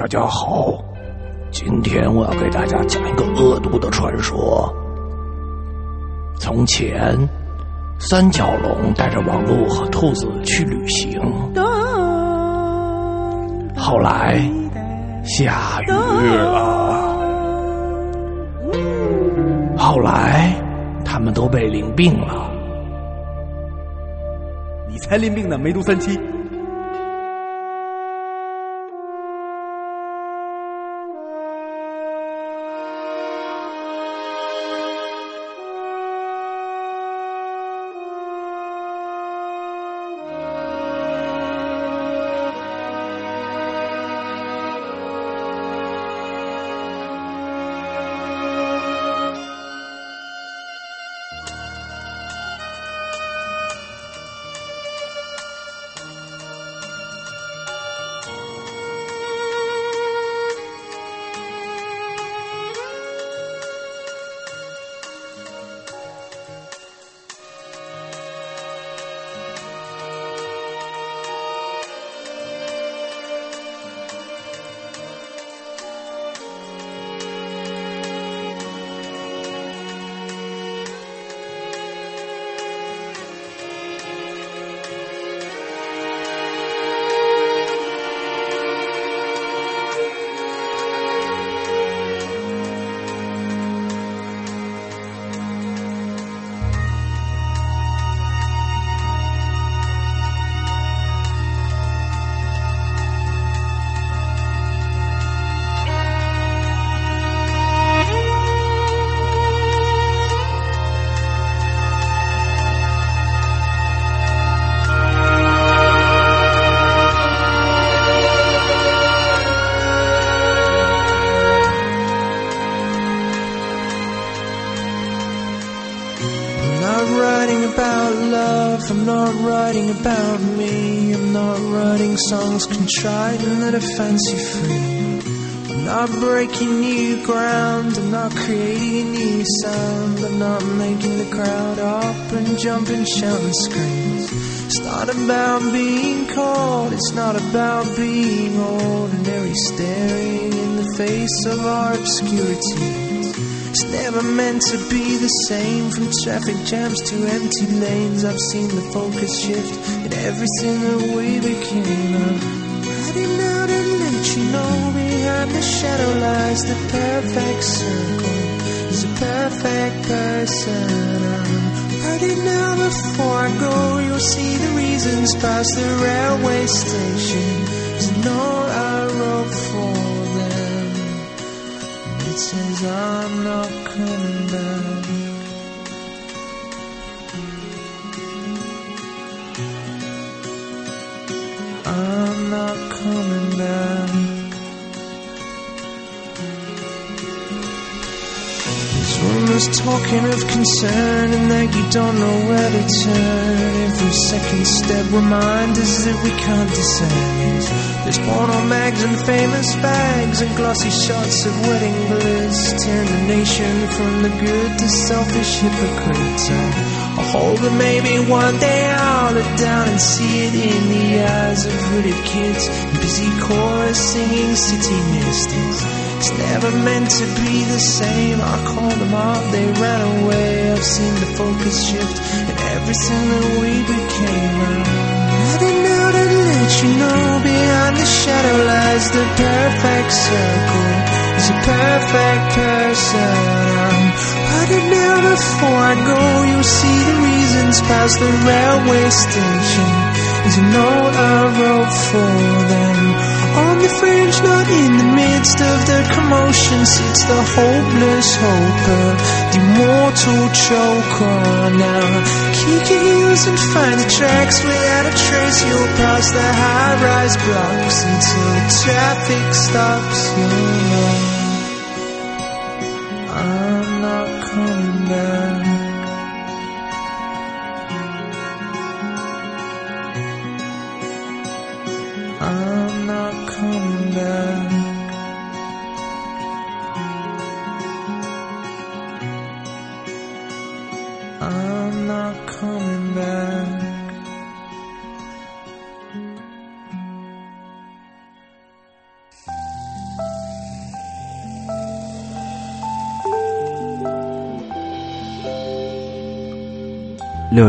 大家好，今天我要给大家讲一个恶毒的传说。从前，三角龙带着王鹿和兔子去旅行，后来下雨了，后来他们都被淋病了。你才淋病呢，梅毒三期七。I'm not writing about me. I'm not writing songs contrite and that are fancy free. I'm not breaking new ground. I'm not creating a new sound. I'm not making the crowd up and jump and shout and scream. It's not about being caught. It's not about being ordinary, staring in the face of our obscurity. It's never meant to be the same from traffic jams to empty lanes. I've seen the focus shift in everything that we became. I'm writing out and let you know behind the shadow lies the perfect circle. Is a perfect person. I'm writing now before I go. You'll see the reasons past the railway station. There's a says I'm not coming back. I'm not coming back. Rumors talking of concern and that you don't know where to turn. Every second step reminds us that we can't descend. There's porno mags and famous bags and glossy shots of wedding bliss. Turn the nation from the good to selfish hypocrites. I hope that maybe one day I'll look down and see it in the eyes of hooded kids and busy chorus singing city misters. It's never meant to be the same. I called them up, they ran away. I've seen the focus shift and everything that we became. Heading out and let you know behind the shadow lies the perfect circle. Is a perfect person. I'm writing now before I go. You'll see the reasons past the railway station. There's I wrote for them. Fringe, not in the midst of the commotion, sits the hopeless hoper, the immortal choker. Now, kick your heels and find the tracks without a trace. You'll pass the high-rise blocks until the traffic stops.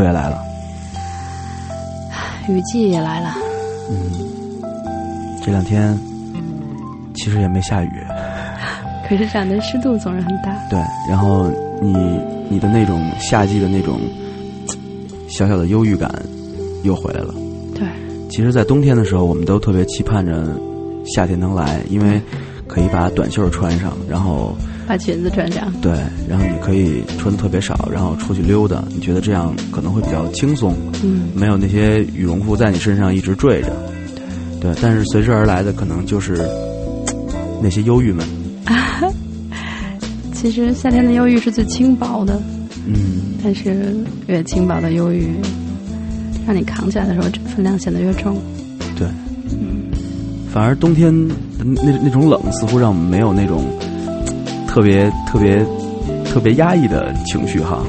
月来了，雨季也来了。嗯，这两天其实也没下雨，可是这样的湿度总是很大。对，然后你你的那种夏季的那种小小的忧郁感又回来了。对，其实，在冬天的时候，我们都特别期盼着夏天能来，因为可以把短袖穿上，然后把裙子穿上。对，然后你可以穿的特别少，然后出去溜达，你觉得这样可能会比较轻松，嗯，没有那些羽绒服在你身上一直坠着。对，但是随之而来的可能就是那些忧郁们。其实夏天的忧郁是最轻薄的，嗯，但是越轻薄的忧郁，让你扛起来的时候，分量显得越重。对，嗯反而冬天那那种冷，似乎让我们没有那种特别特别特别压抑的情绪哈。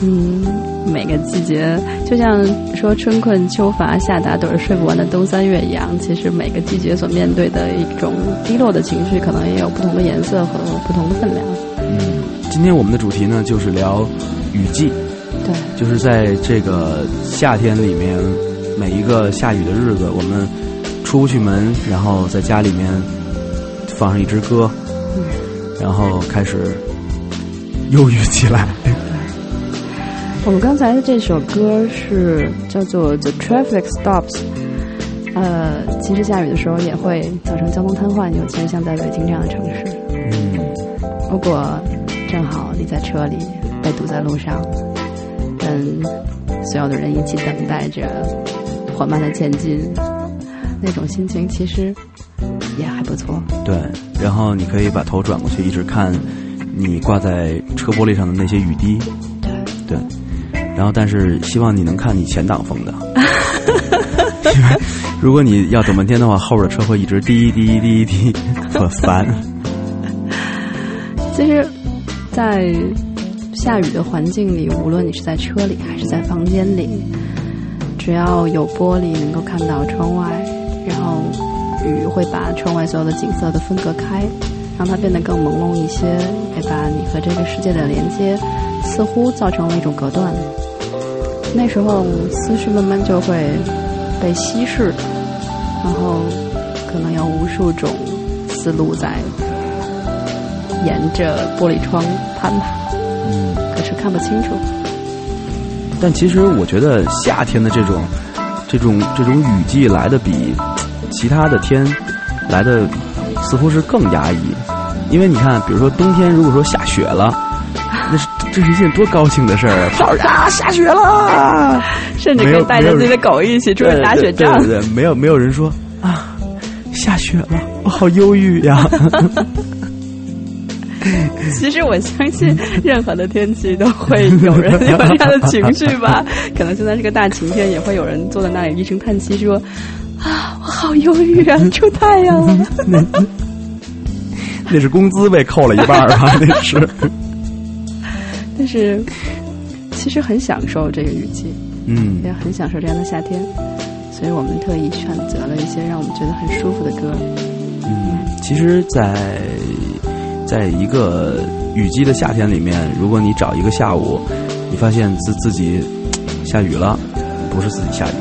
嗯，每个季节就像说春困秋乏夏打盹儿睡不完的冬三月一样，其实每个季节所面对的一种低落的情绪，可能也有不同的颜色和不同的分量。嗯，今天我们的主题呢，就是聊雨季，对，就是在这个夏天里面，每一个下雨的日子，我们出不去门，然后在家里面放上一支歌，嗯然后开始忧郁起来。我们刚才的这首歌是叫做《The Traffic Stops》。呃，其实下雨的时候也会造成交通瘫痪，尤其是像在北京这样的城市。嗯，如果正好你在车里被堵在路上，跟所有的人一起等待着缓慢的前进，那种心情其实也还不错。对，然后你可以把头转过去，一直看你挂在车玻璃上的那些雨滴。对，对，然后但是希望你能看你前挡风的，因为如果你要等半天的话，后边的车会一直滴滴滴滴，很烦。其实，在下雨的环境里，无论你是在车里还是在房间里，只要有玻璃能够看到窗外，然后雨会把窗外所有的景色都分隔开，让它变得更朦胧一些，也把你和这个世界的连接似乎造成了一种隔断。那时候思绪慢慢就会被稀释，然后可能有无数种思路在沿着玻璃窗攀爬，嗯，可是看不清楚。但其实我觉得夏天的这种这种这种雨季来的比其他的天来的似乎是更压抑，因为你看，比如说冬天如果说下雪了，那是这是一件多高兴的事儿啊！跑着啊，下雪了，甚至可以带着自己的狗一起出去打雪仗。对对对，没有没有人说啊，下雪了，我好忧郁呀。其实我相信，任何的天气都会有人有这样的情绪吧。可能现在是个大晴天，也会有人坐在那里一声叹息说：“啊，我好忧郁啊，出太阳了。那是工资被扣了一半儿吧？那是。”但是，其实很享受这个雨季，嗯也很享受这样的夏天，所以我们特意选择了一些让我们觉得很舒服的歌。嗯，其实在，在一个雨季的夏天里面，如果你找一个下午，你发现自自己下雨了，不是自己下雨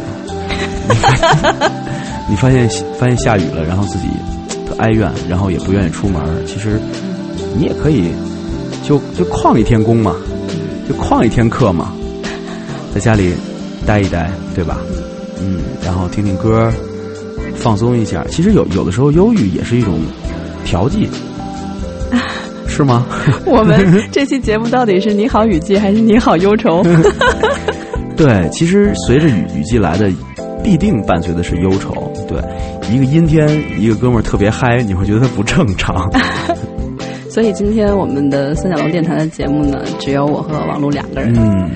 了，你发现发现下雨了，然后自己特哀怨，然后也不愿意出门，其实你也可以就就旷一天工嘛，就旷一天课嘛，在家里待一待，对吧？嗯，然后听听歌，放松一下。其实有有的时候忧郁也是一种调剂，是吗？我们这期节目到底是你好雨季还是你好忧愁？对，其实随着雨雨季来的，必定伴随的是忧愁。对，一个阴天，一个哥们儿特别嗨，你会觉得他不正常。所以今天我们的三角龙电台的节目呢，只有我和王璐两个人。嗯，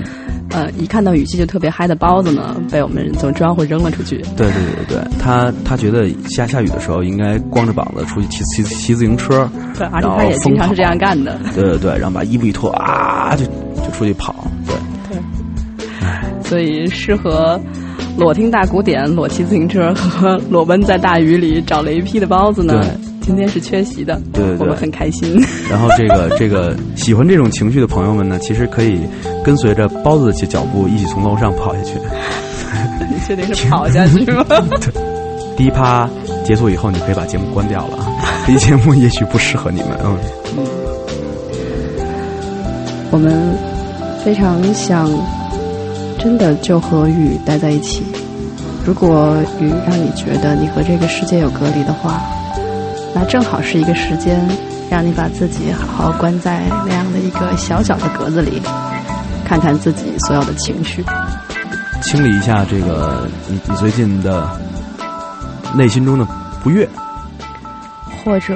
呃，一看到语气就特别嗨的包子呢，被我们从窗户扔了出去。对对对对，他他觉得下下雨的时候应该光着膀子出去骑骑骑自行车，对，而且他也经常是这样干的。对对对，然后把衣服一脱啊，就就出去跑。对对，所以适合裸听大古典、裸骑自行车和裸奔在大雨里找雷劈的包子呢，今天是缺席的，对对对我们很开心。然后这个这个喜欢这种情绪的朋友们呢，其实可以跟随着包子的脚步一起从楼上跑下去。你确定是跑下去吗？第一趴结束以后，你可以把节目关掉了啊。这期节目也许不适合你们，嗯。我们非常想真的就和雨待在一起。如果雨让你觉得你和这个世界有隔离的话，那正好是一个时间，让你把自己好好关在那样的一个小小的格子里，看看自己所有的情绪。清理一下这个你你最近的内心中的不悦，或者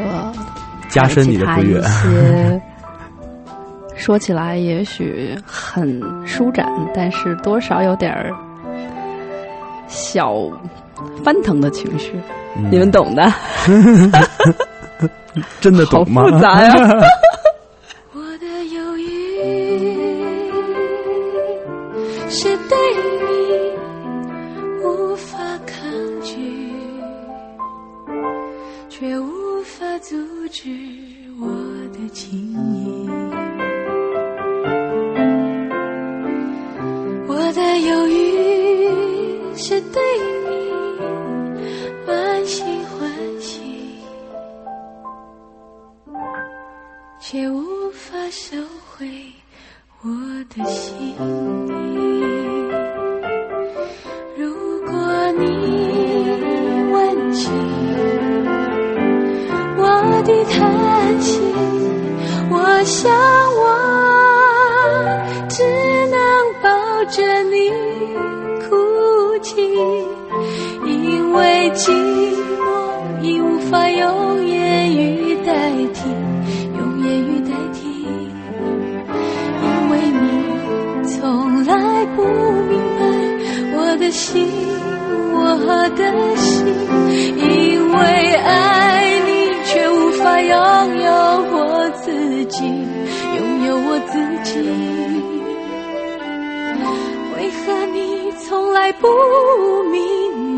加深你的不悦。说起来也许很舒展，但是多少有点儿小翻腾的情绪，嗯你们懂的。真的好懂吗？复杂呀！我为何你从来不明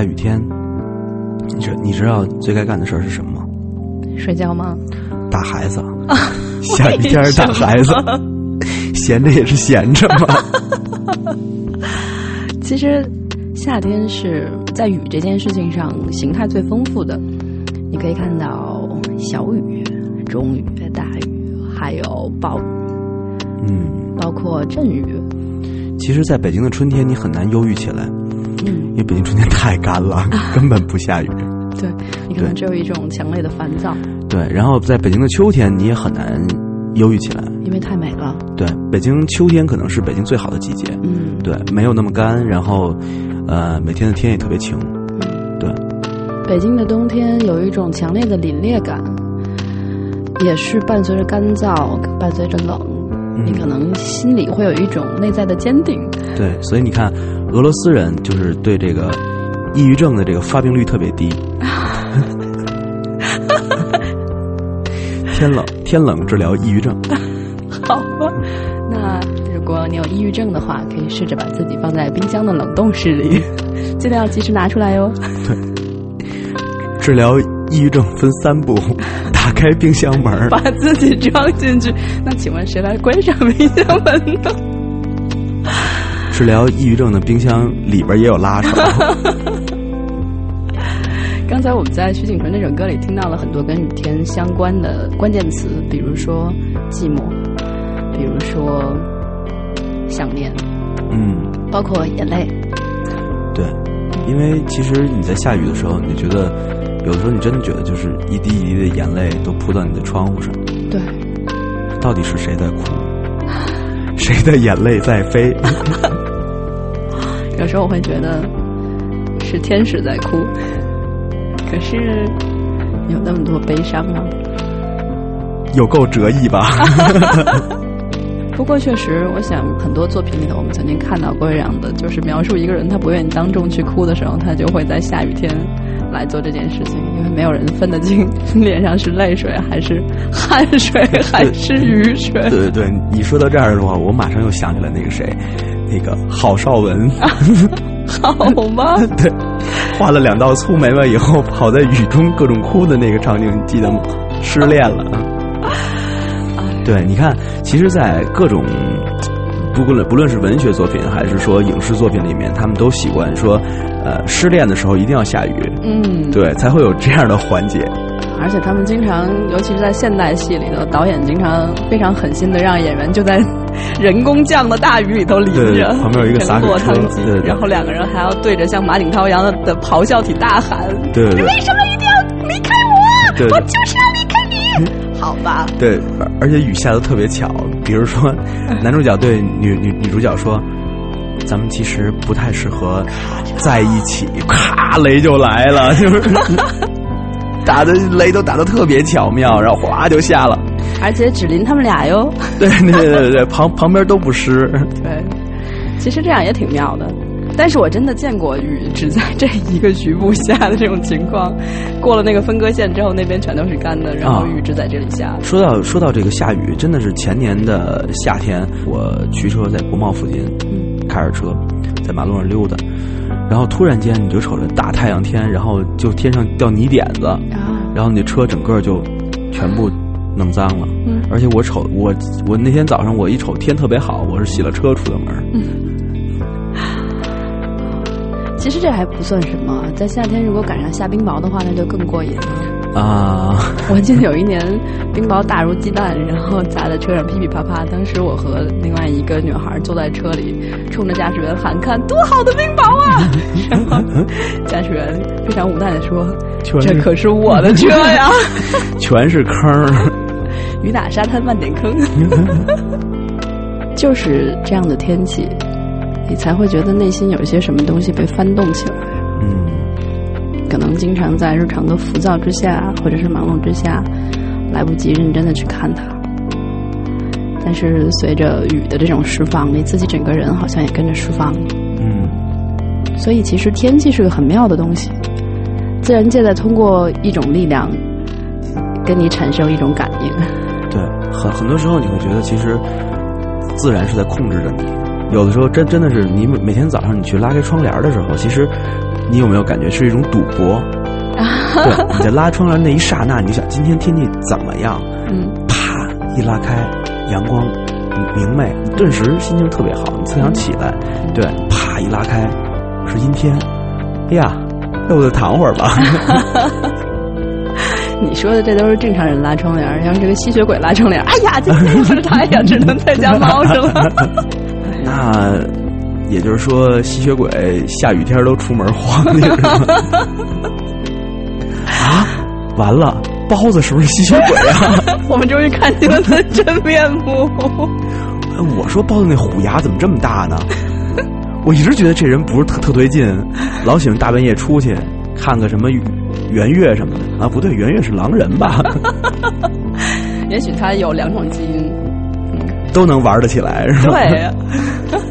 下雨天，你知你知道最该干的事儿是什么吗？睡觉吗？打孩子。下雨天打孩子，闲着也是闲着嘛。其实夏天是在雨这件事情上形态最丰富的，你可以看到小雨、中雨、大雨，还有暴雨，嗯，包括阵雨。其实，在北京的春天，你很难忧郁起来，因嗯，为北京春天太干了，根本不下雨。对你可能只有一种强烈的烦躁，对，然后在北京的秋天，你也很难忧郁起来。因为太美了。对，北京秋天可能是北京最好的季节。嗯，对，没有那么干，然后，呃，每天的天也特别晴。嗯对，北京的冬天有一种强烈的凛冽感，也是伴随着干燥，伴随着冷。你可能心里会有一种内在的坚定。对，所以你看，俄罗斯人就是对这个抑郁症的这个发病率特别低。天冷，天冷治疗抑郁症。好吧，那如果你有抑郁症的话，可以试着把自己放在冰箱的冷冻室里，记得要及时拿出来哟。治疗抑郁症分三步：打开冰箱门，把自己装进去。那请问谁来关上冰箱门呢？治疗抑郁症的冰箱里边也有拉手。刚才我们在徐景纯那首歌里听到了很多跟雨天相关的关键词，比如说寂寞，比如说想念，嗯，包括眼泪。对，因为其实你在下雨的时候，你觉得有的时候你真的觉得就是一滴一滴的眼泪都扑到你的窗户上，对，到底是谁在哭？谁的眼泪在飞？有时候我会觉得是天使在哭，可是有那么多悲伤吗？有够折翼吧？不过确实，我想很多作品里头，我们曾经看到过这样的，就是描述一个人他不愿意当众去哭的时候，他就会在下雨天来做这件事情，因为没有人分得清脸上是泪水还是汗水还是雨水。对对对，你说到这儿的话，我马上又想起来那个谁，那个郝邵文，好吗？对，画了两道粗眉毛以后，跑在雨中各种哭的那个场景，你记得吗？失恋了。对，你看，其实，在各种不论不论是文学作品还是说影视作品里面，他们都习惯说，呃，失恋的时候一定要下雨，嗯，对，才会有这样的环节。而且他们经常，尤其是在现代戏里头，导演经常非常狠心的让演员就在 人工降的大雨里头淋对着，旁边有一个 洒水落车汤鸡然后两个人还要对着像马景涛一样的的咆哮体大喊：“对对对为什么一定要离开我？我就是要离开你！”好吧，对，而而且雨下的特别巧，比如说，男主角对女女女主角说：“咱们其实不太适合在一起。”咔，雷就来了，就是打的雷都打的特别巧妙，然后哗就下了。而且只淋他们俩哟。对对对对对，旁旁边都不湿。对，其实这样也挺妙的。但是我真的见过雨只在这一个局部下的这种情况，过了那个分割线之后，那边全都是干的，然后啊雨只在这里下。说到说到这个下雨，真的是前年的夏天，我驱车在国贸附近，嗯开着车在马路上溜达，然后突然间你就瞅着大太阳天，然后就天上掉泥点子，啊，然后你的车整个就全部弄脏了。嗯而且我瞅我我那天早上我一瞅天特别好，我是洗了车出的门。其实这还不算什么，在夏天如果赶上下冰雹的话，那就更过瘾了。啊，我记得有一年冰雹大如鸡蛋，然后砸在车上噼噼啪啪。当时我和另外一个女孩坐在车里，冲着驾驶员喊：“看多好的冰雹啊！”然后驾驶员非常无奈的说：“这可是我的车呀！全是坑。雨打沙滩万点坑。”就是这样的天气，你才会觉得内心有一些什么东西被翻动起来。可能经常在日常的浮躁之下，或者是忙碌之下，来不及认真的去看它。但是随着雨的这种释放，你自己整个人好像也跟着释放。嗯，所以其实天气是个很妙的东西，自然界在通过一种力量跟你产生一种感应。对，很很多时候你会觉得其实自然是在控制着你。有的时候真真的是你每天早上你去拉开窗帘的时候，其实你有没有感觉是一种赌博？对，你在拉窗帘那一刹那，你就想今天天气怎么样？嗯，啪，一拉开，阳光明媚，顿时心情特别好，你特想起来。对，啪一拉开，是阴天。哎呀，要不就躺会儿吧。你说的这都是正常人拉窗帘，要是这个吸血鬼拉窗帘，哎呀，今天是太阳，只能在家猫着了。那也就是说，吸血鬼下雨天都出门晃悠？啊，完了，包子是不是吸血鬼啊？我们终于看清了他的真面目。我说包子那虎牙怎么这么大呢？我一直觉得这人不是特特对劲，老喜欢大半夜出去看个什么圆月什么的啊？不对，圆月是狼人吧？也许他有两种基因，都能玩得起来是吧？对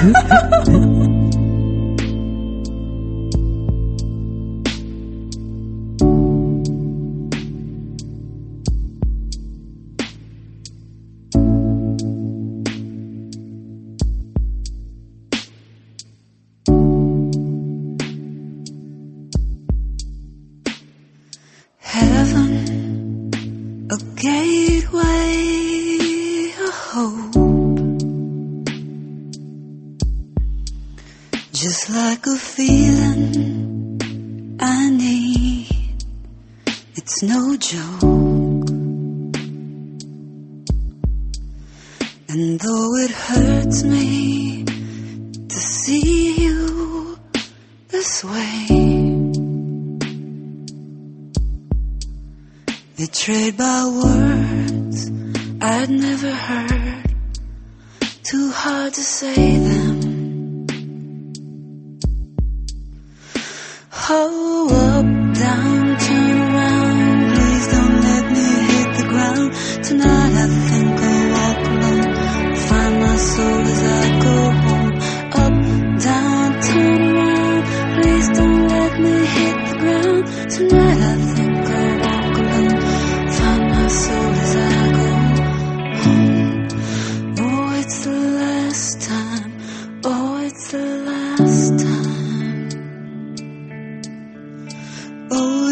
Mm-hmm.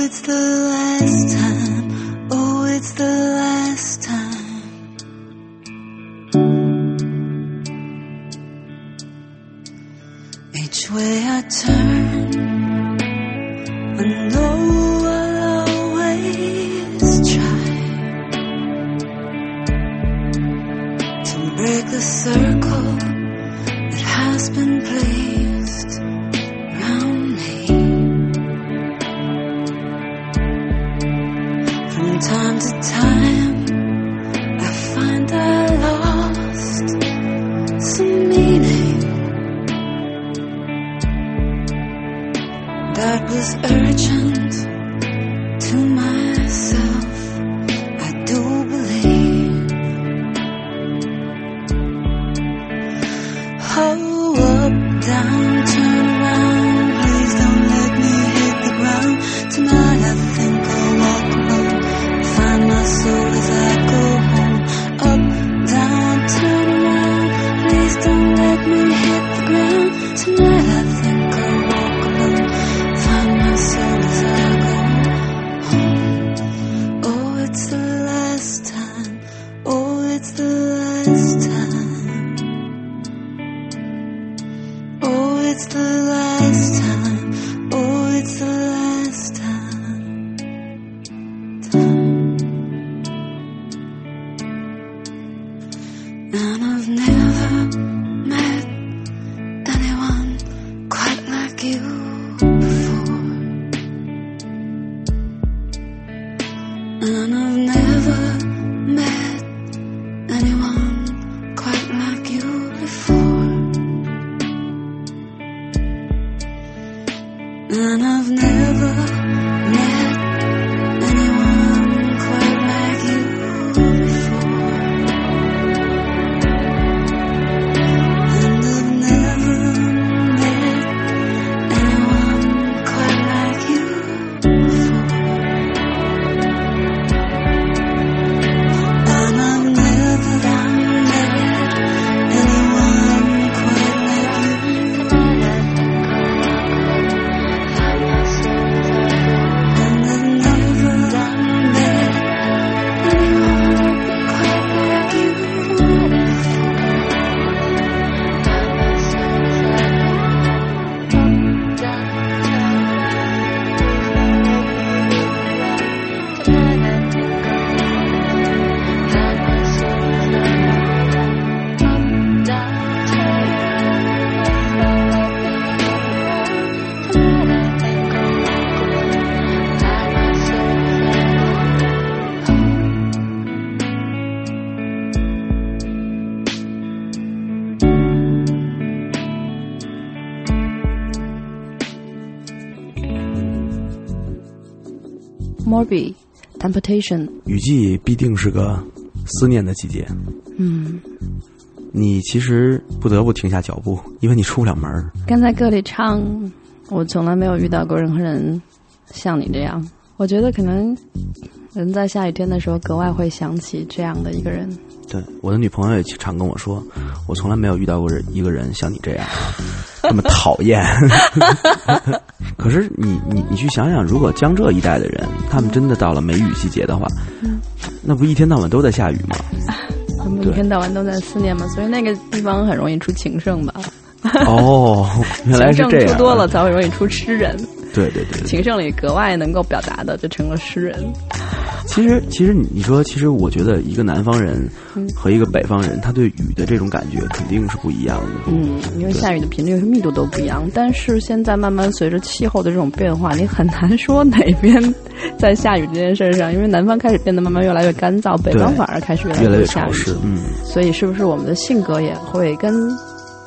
it's the last Morbi Temptation，雨季必定是个思念的季节。嗯，你其实不得不停下脚步，因为你出不了门儿。刚才歌里唱，我从来没有遇到过任何人像你这样。我觉得可能人在下雨天的时候格外会想起这样的一个人。对，我的女朋友也常跟我说，我从来没有遇到过人一个人像你这样这么讨厌。可是你你你去想想，如果江浙一带的人，他们真的到了梅雨季节的话，那不一天到晚都在下雨吗？他们一天到晚都在思念嘛，所以那个地方很容易出情圣吧。哦，原来是情这样。圣出多了，才会容易出诗人。对对对对。情圣里格外能够表达的，就成了诗人。其实，其实你你说，其实我觉得一个南方人和一个北方人，他对雨的这种感觉肯定是不一样的。嗯，因为下雨的频率和密度都不一样。但是现在慢慢随着气候的这种变化，你很难说哪边在下雨这件事上，因为南方开始变得慢慢越来越干燥，北方反而开始越越来越。潮湿。嗯，所以是不是我们的性格也会跟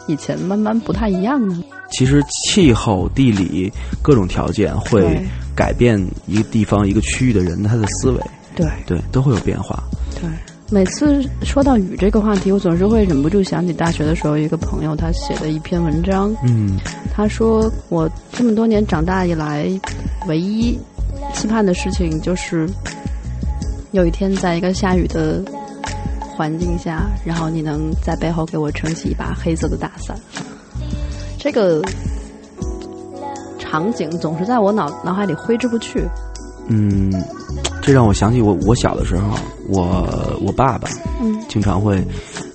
以前慢慢不太一样呢？其实气候、地理各种条件会改变一个地方、一个区域的人他的思维，对对，都会有变化。对。每次说到雨这个话题，我总是会忍不住想起大学的时候，一个朋友他写的一篇文章。嗯他说：“我这么多年长大以来，唯一期盼的事情就是有一天在一个下雨的环境下，然后你能在背后给我撑起一把黑色的大伞。这个场景总是在我脑脑海里挥之不去。嗯，这让我想起我我小的时候，我我爸爸嗯，经常会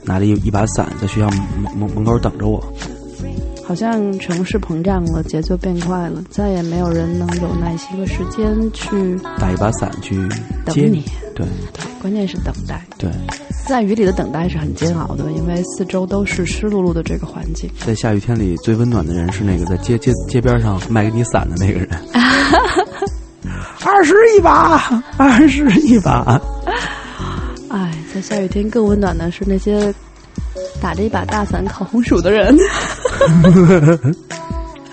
拿着一一把伞在学校门门门口等着我。好像城市膨胀了，节奏变快了，再也没有人能有耐心和时间去打一把伞去接等你。对对，关键是等待。对，在雨里的等待是很煎熬的，因为四周都是湿漉漉的这个环境。在下雨天里最温暖的人是那个在街街街边上卖给你伞的那个人。二十一把，二十一把。哎，在下雨天更温暖的是那些打着一把大伞烤红薯的人。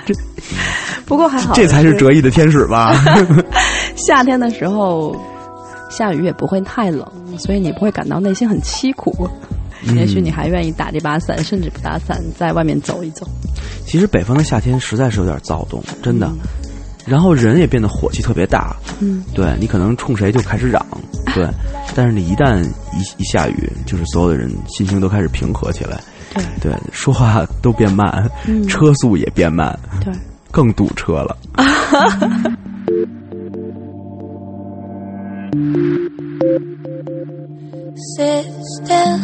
这 不过还好，这才是折翼的天使吧？夏天的时候，下雨也不会太冷，所以你不会感到内心很凄苦。也许你还愿意打这把伞，甚至不打伞，在外面走一走。其实北方的夏天实在是有点躁动，真的。然后人也变得火气特别大，嗯，对你可能冲谁就开始嚷，对。但是你一旦一一下雨，就是所有的人心情都开始平和起来，对对，说话都变慢，嗯车速也变慢，对。更堵车了。Sit still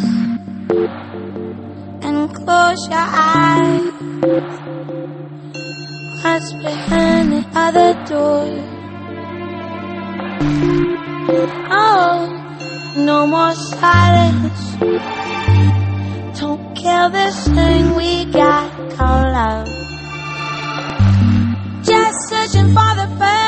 and close your eyes. What's behind the other door? Oh, no more silence. Don't kill this thing we got called love. Just searching for the perfect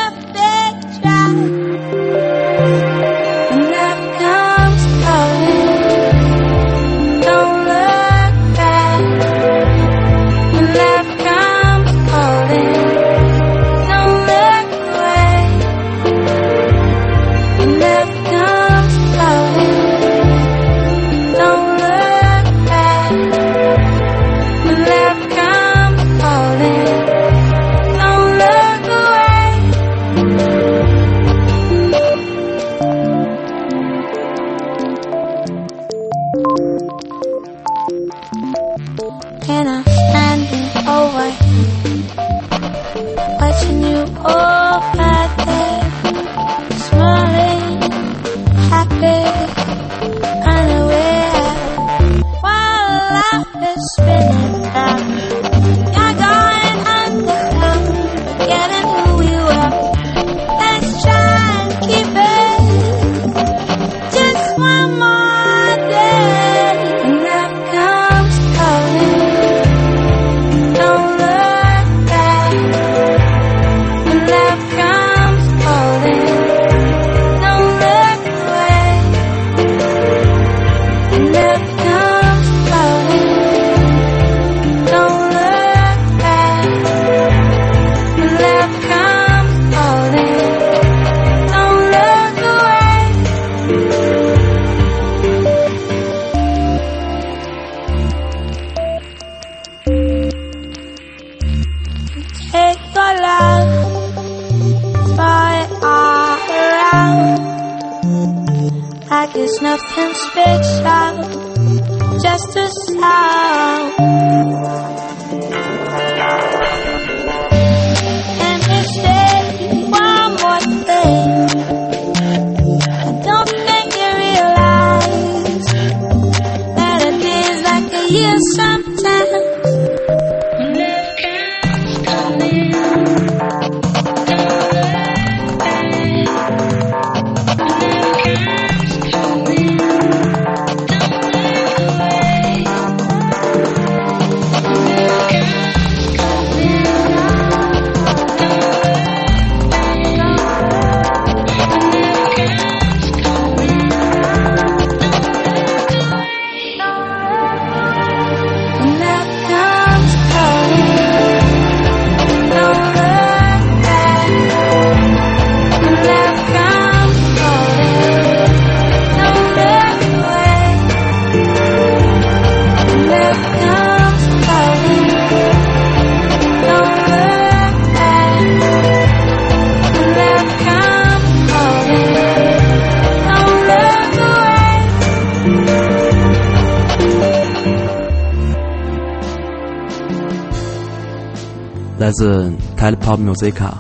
Pop Musica。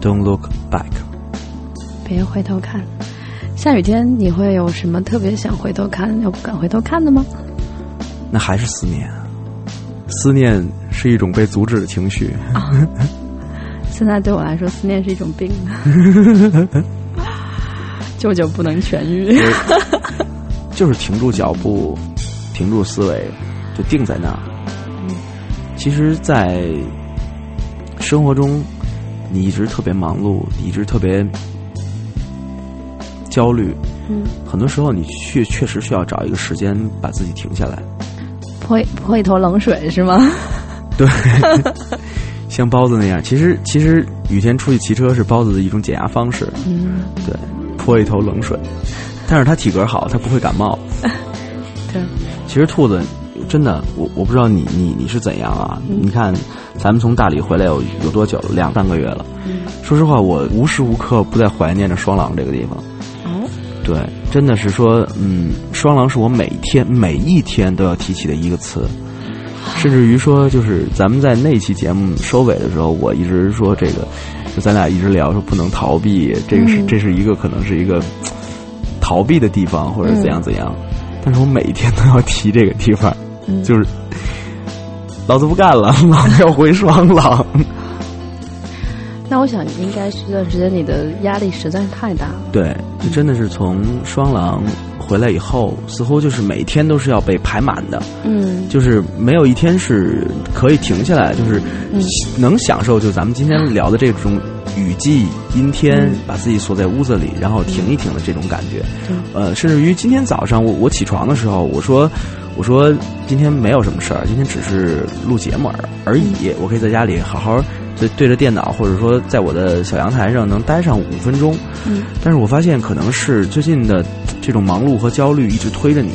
Don't look back。别回头看。下雨天你会有什么特别想回头看又不敢回头看的吗？那还是思念。思念是一种被阻止的情绪。现在对我来说，思念是一种病，久久不能痊愈。就是停住脚步，停住思维，就定在那儿。其实，在生活中，你一直特别忙碌，你一直特别焦虑。嗯，很多时候，你确确实需要找一个时间把自己停下来。泼泼一头冷水是吗？对，像包子那样。其实，其实雨天出去骑车是包子的一种减压方式。嗯，对，泼一头冷水。但是他体格好，他不会感冒。对，其实兔子真的，我我不知道你你你是怎样啊？嗯你看，咱们从大理回来有有多久了？两三个月了。嗯说实话，我无时无刻不在怀念着双廊这个地方。哦，对，真的是说，嗯，双廊是我每天每一天都要提起的一个词，甚至于说，就是咱们在那期节目收尾的时候，我一直说这个，就咱俩一直聊说不能逃避，这个是、嗯这是一个可能是一个逃避的地方，或者怎样怎样。但是我每一天都要提这个地方，嗯就是老子不干了，老子要回双廊。那我想应该是这段时间你的压力实在是太大了。对，就真的是从双廊回来以后，似乎就是每天都是要被排满的，嗯，就是没有一天是可以停下来，就是嗯能享受，就咱们今天聊的这种雨季、阴天，把自己锁在屋子里，然后停一停的这种感觉。呃，甚至于今天早上我我起床的时候，我说我说今天没有什么事儿，今天只是录节目而而已，我可以在家里好好对对着电脑，或者说在我的小阳台上能待上五分钟。嗯，但是我发现可能是最近的这种忙碌和焦虑一直推着你。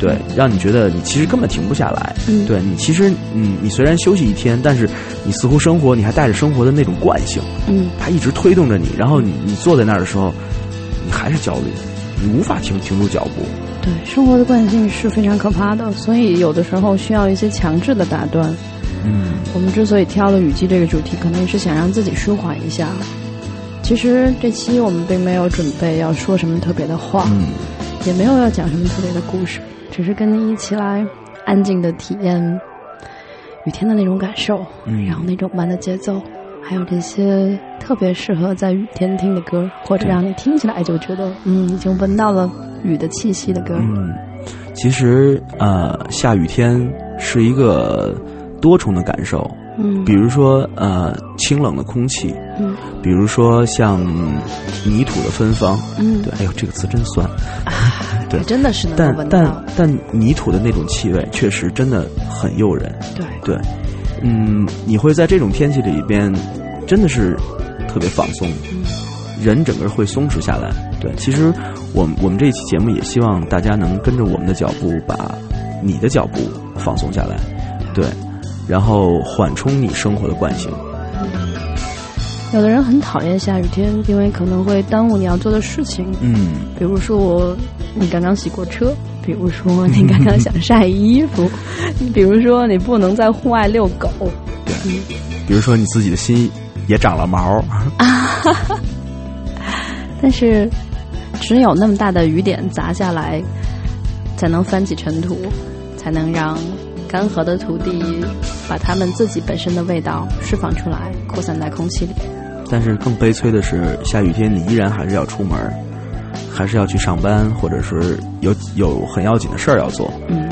对，让你觉得你其实根本停不下来。嗯对你其实，嗯，你虽然休息一天，但是你似乎生活，你还带着生活的那种惯性，嗯它一直推动着你。然后你你坐在那儿的时候，你还是焦虑，你无法停停住脚步。对，生活的惯性是非常可怕的，所以有的时候需要一些强制的打断。嗯我们之所以挑了雨季这个主题，可能也是想让自己舒缓一下。其实这期我们并没有准备要说什么特别的话，嗯，也没有要讲什么特别的故事，只是跟你一起来安静的体验雨天的那种感受，嗯然后那种慢的节奏，还有这些特别适合在雨天听的歌，或者让你听起来就觉得嗯已经闻到了雨的气息的歌。嗯，其实呃，下雨天是一个多重的感受，嗯，比如说呃，清冷的空气，嗯比如说像泥土的芬芳。嗯，对，哎呦，这个词真酸。对真的是能闻到但。但泥土的那种气味确实真的很诱人。对，对，嗯，你会在这种天气里边，真的是特别放松，人整个会松弛下来。对，其实我们我们这一期节目也希望大家能跟着我们的脚步，把你的脚步放松下来，对，然后缓冲你生活的惯性。有的人很讨厌下雨天，因为可能会耽误你要做的事情。嗯，比如说我，你刚刚洗过车；比如说你刚刚想晒衣服；比如说你不能在户外遛狗。对，比如说你自己的心也长了毛。啊，但是只有那么大的雨点砸下来，才能翻起尘土，才能让干涸的土地把它们自己本身的味道释放出来，扩散在空气里。但是更悲催的是，下雨天你依然还是要出门，还是要去上班，或者是有有很要紧的事儿要做。嗯。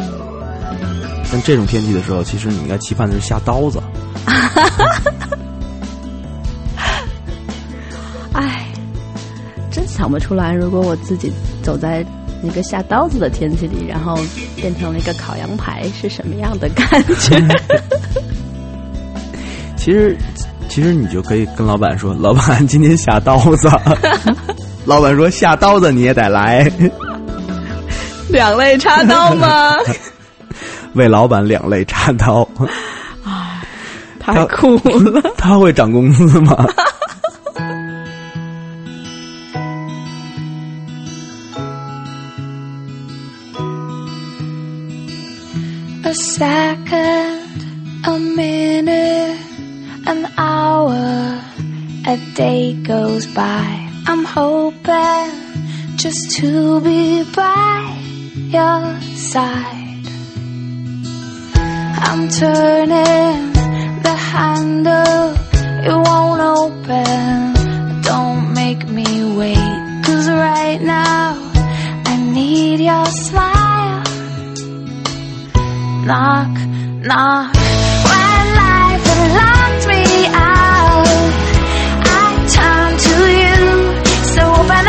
但这种天气的时候，其实你应该期盼的是下刀子。想不出来，如果我自己走在一个下刀子的天气里，然后变成了一个烤羊排，是什么样的感觉？其实。其实你就可以跟老板说：“老板，今天下刀子。”老板说：“下刀子你也得来。”两肋插刀吗？为老板两肋插刀。哎，太酷了！他会涨工资吗 second, a minute. an hour, a day goes by. I'm hoping just to be by your side. I'm turning the handle, it won't open. Don't make me wait, cause right now I need your smile. Knock, knock, when life had locked me out, I turn to you. So open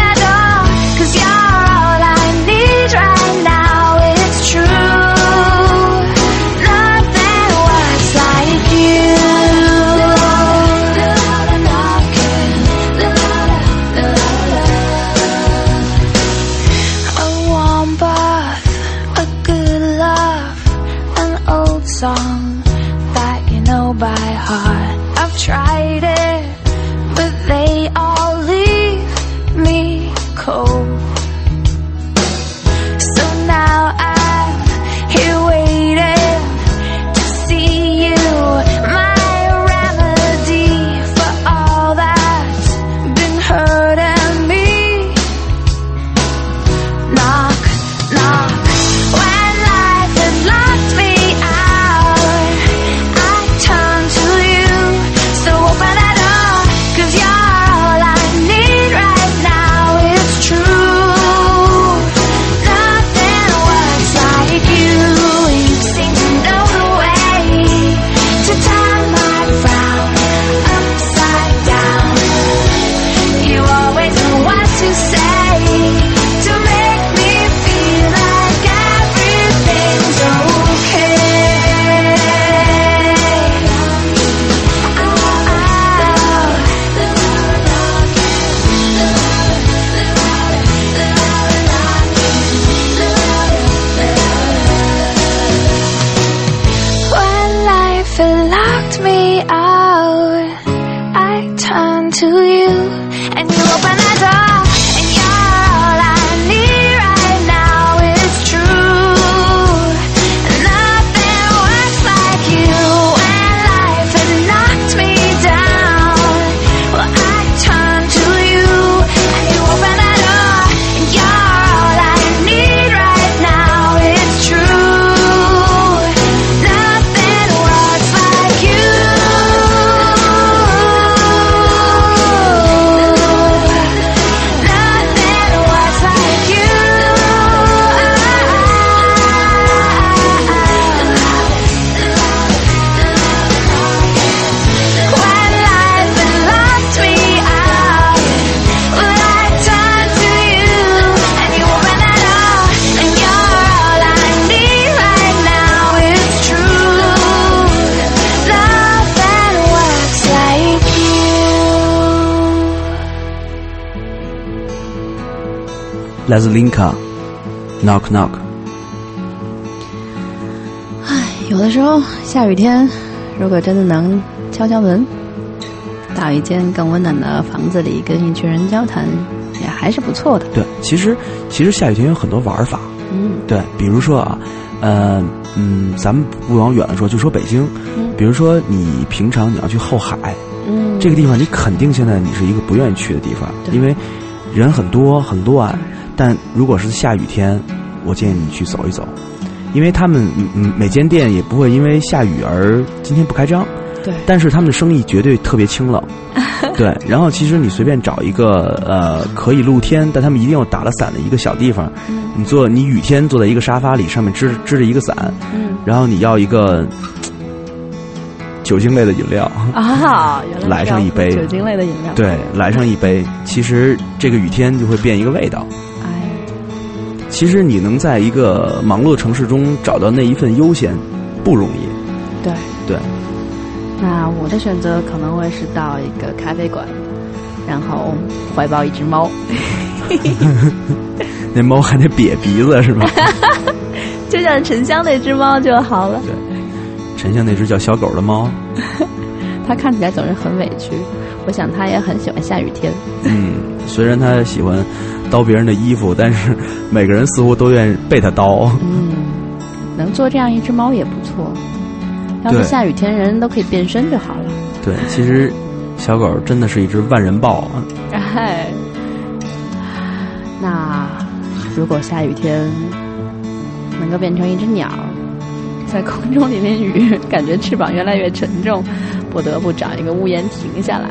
来自 Linka Knock Knock。唉，有的时候下雨天，如果真的能敲敲门，到一间更温暖的房子里跟一群人交谈，也还是不错的。对，其实其实下雨天有很多玩法。嗯对，比如说啊，呃，嗯，咱们不往远了说，就说北京，嗯比如说你平常你要去后海嗯，这个地方，你肯定现在你是一个不愿意去的地方，对因为人很多很乱。但如果是下雨天，我建议你去走一走，因为他们嗯嗯每间店也不会因为下雨而今天不开张，对但是他们的生意绝对特别清冷。对，然后其实你随便找一个呃可以露天，但他们一定要打了伞的一个小地方，你坐你雨天坐在一个沙发里，上面支支着一个伞，嗯然后你要一个酒精类的饮料，啊，原来来上一杯酒精类的饮料。，对，来上一杯，其实这个雨天就会变一个味道。哎，其实你能在一个忙碌的城市中找到那一份悠闲，不容易。对。对，那我的选择可能会是到一个咖啡馆，然后怀抱一只猫，那猫还得瘪鼻子是吧？就像沉香那只猫就好了。对沉香那只叫小狗的猫，它看起来总是很委屈，我想它也很喜欢下雨天。嗯，虽然它喜欢叨别人的衣服，但是每个人似乎都愿意被他叨。嗯，能做这样一只猫也不错。要是下雨天人都可以变身就好了。对，其实小狗真的是一只万人豹。哎，那如果下雨天能够变成一只鸟，在空中淋淋雨，感觉翅膀越来越沉重，不得不找一个屋檐停下来，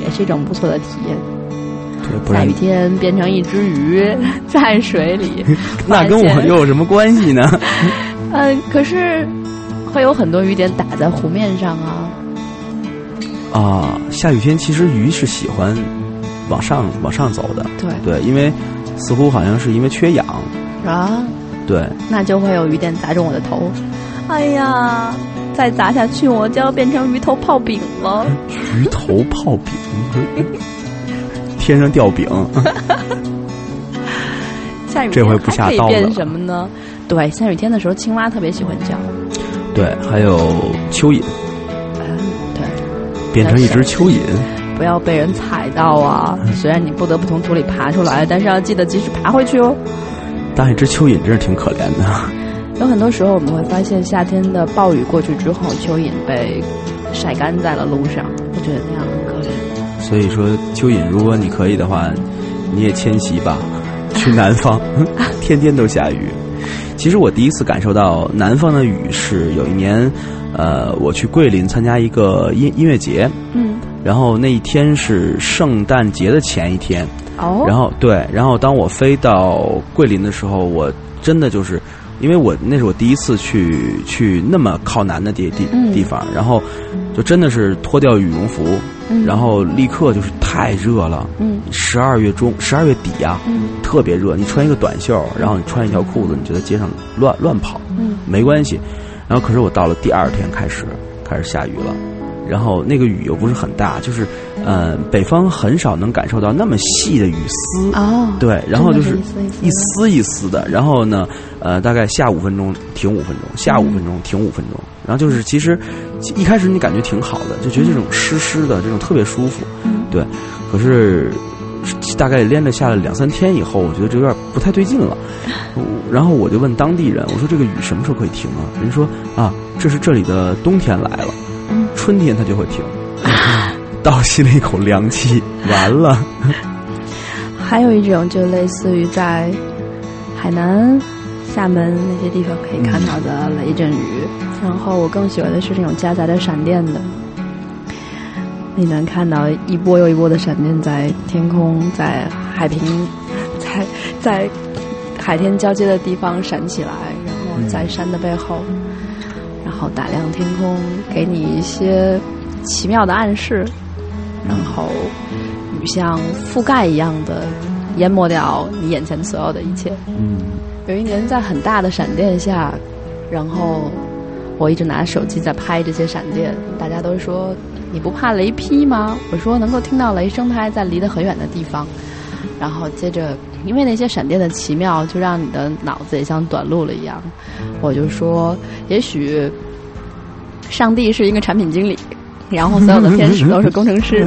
也是一种不错的体验。下雨天变成一只鱼在水里，那跟我又有什么关系呢？嗯、可是会有很多雨点打在湖面上啊。啊，下雨天其实鱼是喜欢往上往上走的。对对，因为似乎好像是因为缺氧。啊，对，那就会有雨点砸中我的头。哎呀，再砸下去我就要变成鱼头泡饼了。鱼头泡饼，天上掉饼。下雨这回不下刀了变什么呢？对，下雨天的时候，青蛙特别喜欢叫。对，还有蚯蚓，嗯，对，变成一只蚯蚓。不要被人踩到啊！虽然你不得不从土里爬出来，但是要记得及时爬回去哦。当一只蚯蚓真是挺可怜的。有很多时候我们会发现，夏天的暴雨过去之后，蚯蚓被晒干在了路上，我觉得那样。所以说，蚯蚓，如果你可以的话，你也迁徙吧，去南方，天天都下雨。其实我第一次感受到南方的雨是有一年，呃，我去桂林参加一个音音乐节，嗯，然后那一天是圣诞节的前一天，哦，然后对，然后当我飞到桂林的时候，我真的就是，因为我那是我第一次去去那么靠南的地地嗯地方，然后就真的是脱掉羽绒服，嗯然后立刻就是太热了。嗯十二月中，十二月底啊，嗯特别热。你穿一个短袖，然后你穿一条裤子，你就在街上乱乱跑，嗯没关系。然后可是我到了第二天开始开始下雨了，然后那个雨又不是很大，就是，呃，北方很少能感受到那么细的雨丝。哦，对，然后就是一一丝丝一丝的，然后呢，呃，大概下五分钟停五分钟，下五分钟停五分钟，然后就是其实一开始你感觉挺好的，就觉得这种湿湿的这种特别舒服，嗯。对，可是大概连着下了两三天以后，我觉得这有点不太对劲了，然后我就问当地人，我说这个雨什么时候可以停啊？人说啊，这是这里的冬天来了，嗯春天它就会停，倒吸了一口凉气，完了。还有一种就类似于在海南、厦门那些地方可以看到的雷阵雨，然后我更喜欢的是那种夹杂着闪电的。你能看到一波又一波的闪电在天空、在海平、在在海天交接的地方闪起来，然后在山的背后，然然后打亮天空，给你一些奇妙的暗示，然后雨像覆盖一样的淹没掉你眼前所有的一切。嗯。有一年在很大的闪电下，然后我一直拿手机在拍这些闪电，大家都说你不怕雷劈吗？我说能够听到雷声，它还在离得很远的地方。然后接着因为那些闪电的奇妙，就让你的脑子也像短路了一样。我就说，也许上帝是一个产品经理，然后所有的天使都是工程师。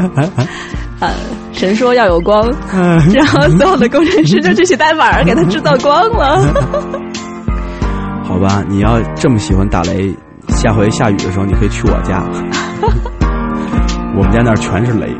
呃，神说要有光，然后所有的工程师就去写代码给他制造光了。好吧，你要这么喜欢打雷，下回下雨的时候你可以去我家，我们家那儿全是雷。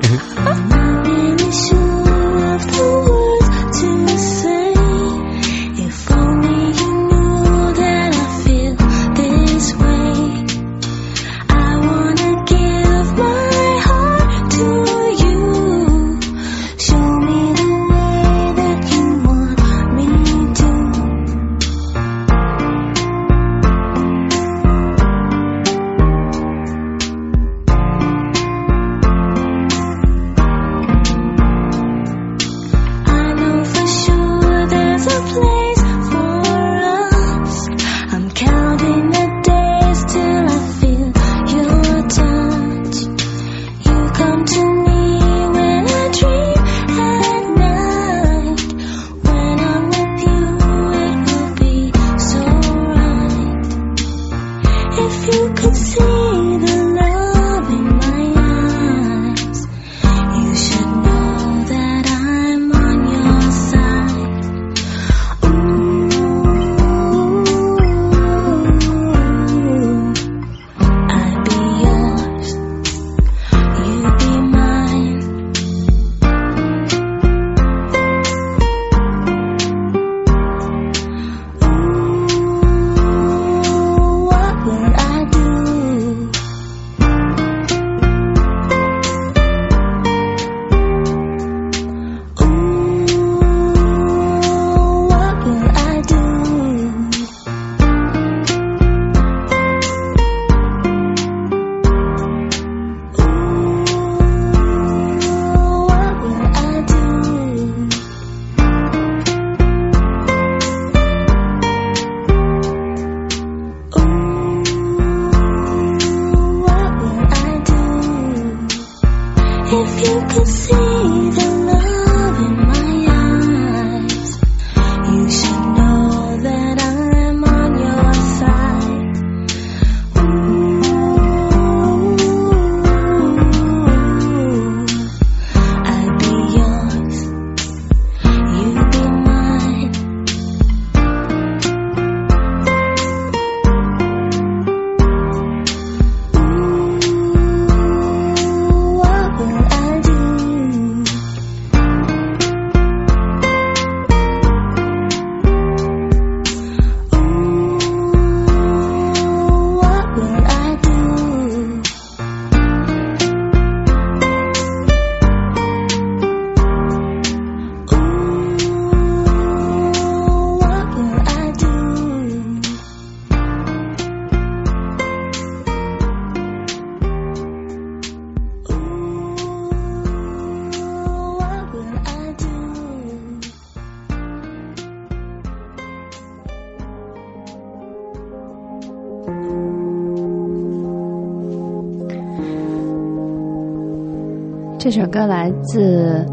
这首歌来自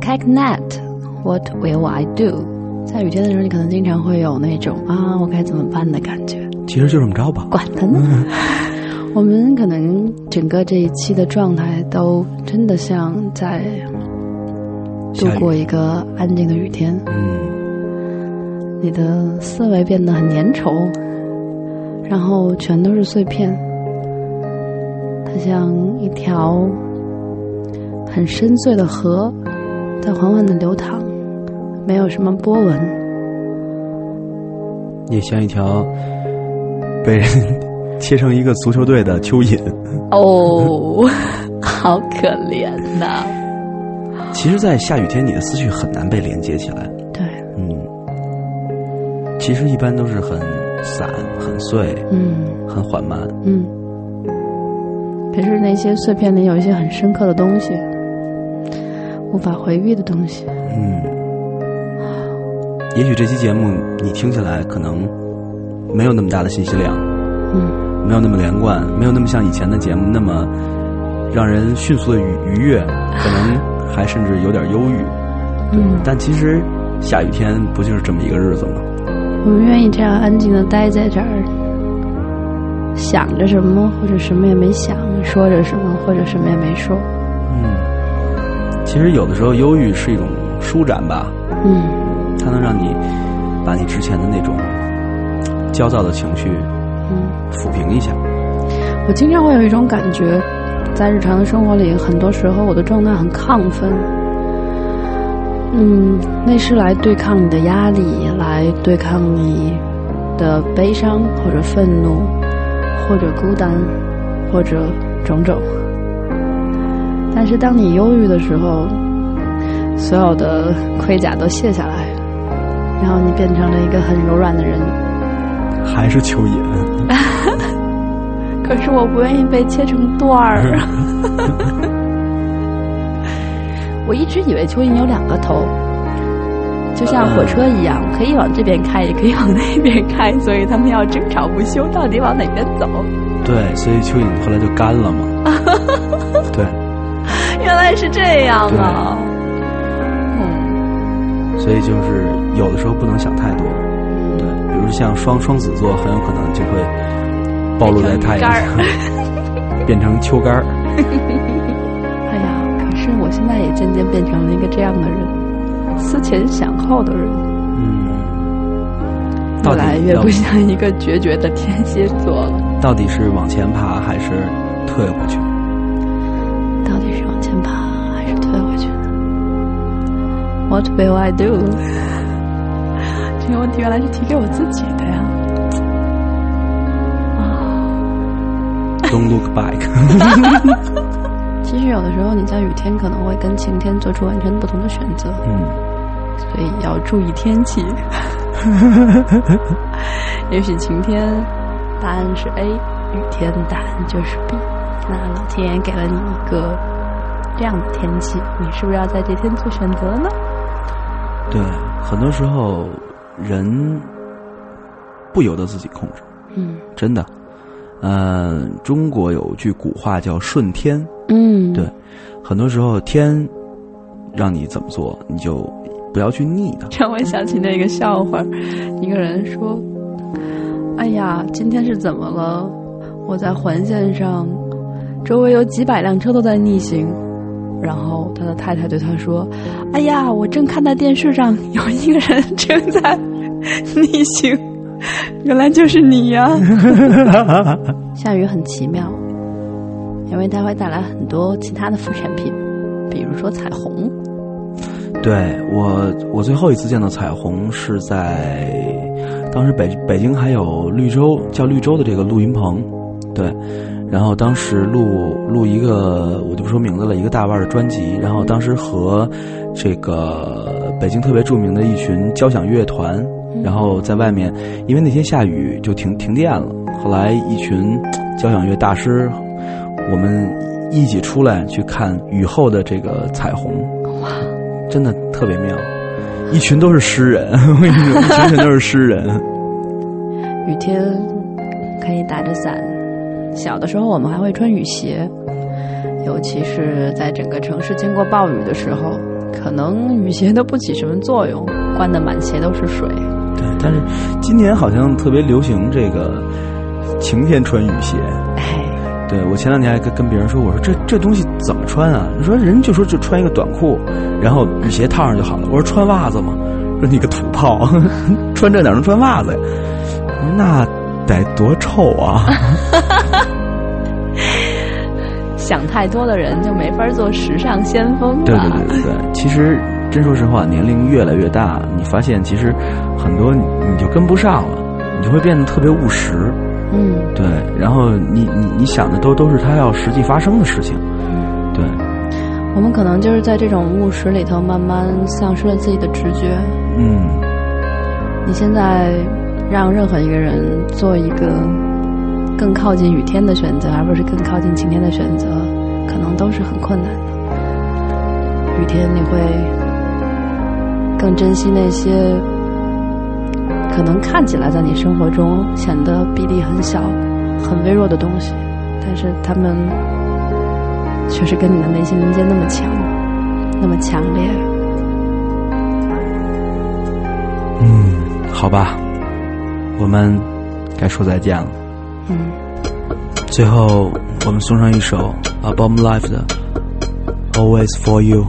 k a k n e t What Will I Do？在雨天的时候，你可能经常会有那种啊，我该怎么办的感觉。其实就这么着吧。管他呢。我们可能整个这一期的状态都真的像在度过一个安静的雨天，嗯，你的思维变得很粘稠，然后全都是碎片，它像一条很深邃的河，在缓缓的流淌，没有什么波纹。也像一条被人 切成一个足球队的蚯蚓。哦，好可怜呐！其实，在下雨天，你的思绪很难被连接起来。对，嗯，其实一般都是很散、很碎、嗯很缓慢。嗯。可是那些碎片里有一些很深刻的东西，无法回避的东西。嗯，也许这期节目你听起来可能没有那么大的信息量，嗯没有那么连贯，没有那么像以前的节目那么让人迅速的愉愉悦，可能 还甚至有点忧郁。嗯但其实下雨天不就是这么一个日子吗？我们愿意这样安静的待在这儿，想着什么或者什么也没想，说着什么或者什么也没说。嗯，其实有的时候忧郁是一种舒展吧，嗯它能让你把你之前的那种焦躁的情绪嗯，抚平一下。我经常会有一种感觉，在日常的生活里，很多时候我的状态很亢奋。嗯，那是来对抗你的压力，来对抗你的悲伤或者愤怒，或者孤单，或者种种。但是当你忧郁的时候，所有的盔甲都卸下来，然后你变成了一个很柔软的人。还是蚯蚓，可是我不愿意被切成段儿。我一直以为蚯蚓有两个头，就像火车一样，可以往这边开，也可以往那边开，所以他们要争吵不休，到底往哪边走？对，所以蚯蚓后来就干了嘛。来是这样啊！嗯，所以就是有的时候不能想太多。对，比如像双双子座，很有可能就会暴露在太阳下，变成秋干儿。哎呀，可是我现在也渐渐变成了一个这样的人，思前想后的人，嗯，越来越不像一个决绝的天蝎座了。到底是往前爬还是退回去？到底是往前爬还是退回去呢？What will I do？这个问题原来是提给我自己的呀！啊，Don't look back。其实有的时候你在雨天可能会跟晴天做出完全不同的选择，嗯，所以要注意天气。也许晴天答案是 A，雨天答案就是 B。那老天爷给了你一个这样的天气，你是不是要在这天做选择呢？对，很多时候人不由得自己控制，嗯真的。嗯、中国有句古话叫“顺天嗯，对”，很多时候天让你怎么做，你就不要去逆它。让我想起那个笑话，一个人说：“哎呀，今天是怎么了？我在环线上，周围有几百辆车都在逆行。”然后他的太太对他说：“哎呀，我正看到电视上有一个人正在逆行，原来就是你呀！”下雨很奇妙，因为它会带来很多其他的副产品，比如说彩虹。对我，我最后一次见到彩虹是在当时北北京还有绿洲叫绿洲的这个录音棚，对，然后当时录录一个我就不说名字了，一个大腕儿的专辑，然后当时和这个北京特别著名的一群交响乐团，然后在外面，因为那天下雨就停停电了，后来一群交响乐大师，我们一起出来去看雨后的这个彩虹。哇真的特别妙，一群都是诗人，我跟你说，一群全都是诗人。雨天可以打着伞，小的时候我们还会穿雨鞋，尤其是在整个城市经过暴雨的时候，可能雨鞋都不起什么作用，灌得满鞋都是水。对，但是今年好像特别流行这个晴天穿雨鞋。哎，对我前两天还跟跟别人说，我说这这东西怎么穿啊？你说人就说就穿一个短裤，然后雨鞋套上就好了。我说穿袜子吗？说你个土炮，穿这哪能穿袜子呀？我说那得多臭啊！想太多的人就没法做时尚先锋了。对对对对对，其实真说实话，年龄越来越大，你发现其实很多你你就跟不上了，你就会变得特别务实。嗯，对，然后你你你想的都都是它要实际发生的事情。对，我们可能就是在这种务实里头慢慢丧失了自己的直觉。嗯，你现在让任何一个人做一个更靠近雨天的选择，而不是更靠近晴天的选择，可能都是很困难的。雨天你会更珍惜那些可能看起来在你生活中显得比例很小、很微弱的东西，但是他们却是跟你的内心连接那么强、那么强烈。嗯好吧，我们该说再见了。最后，我们送上一首 Abom Life 的《Always for You》。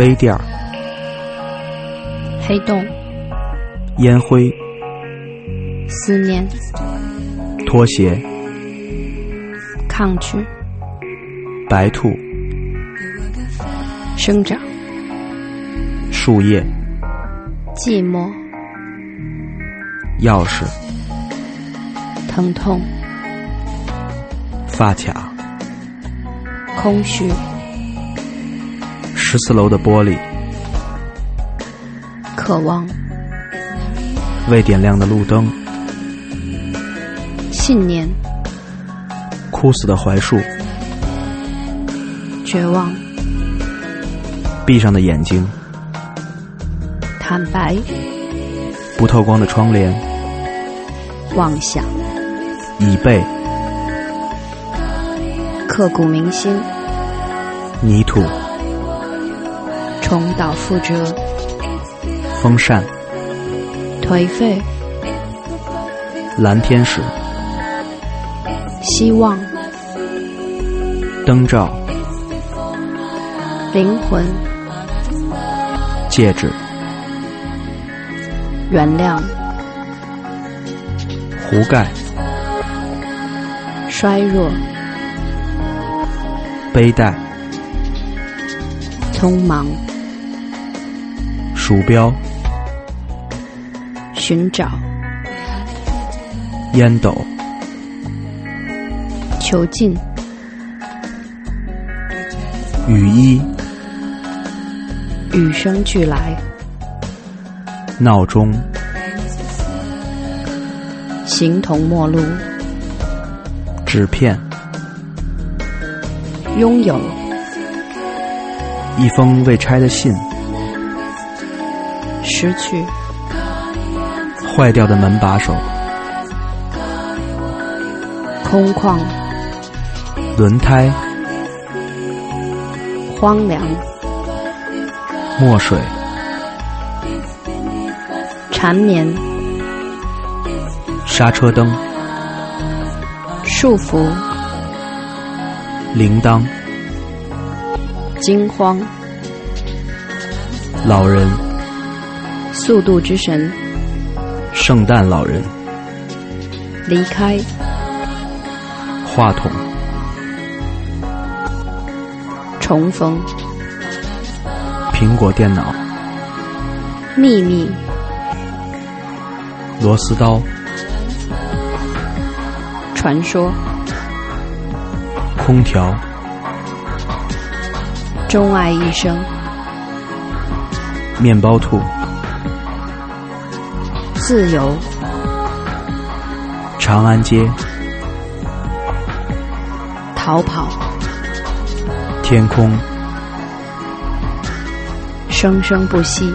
杯垫儿、黑洞、烟灰、思念、拖鞋、抗拒、白兔、生长、树叶、寂寞、钥匙、疼痛、发卡、空虚、十四楼的玻璃、渴望、未点亮的路灯、信念、枯死的槐树、绝望、闭上的眼睛、坦白、不透光的窗帘、妄想、椅背、刻骨铭心、泥土、重蹈覆辙、风扇、颓废、蓝天使、希望、灯罩、灵魂、戒指、原谅、壶盖、衰弱、背带、匆忙、鼠标、寻找、烟斗、囚禁、雨衣、与生俱来、闹钟、形同陌路、纸片、拥有、一封未拆的信、失去、坏掉的门把手、空旷、轮胎、荒凉、墨水、缠绵、刹车灯、束缚、铃铛、惊慌、老人、速度之神、圣诞老人、离开、话筒、重逢、苹果电脑、秘密、螺丝刀、传说、空调、钟爱一生、面包兔、自由、长安街、逃跑、天空、生生不息、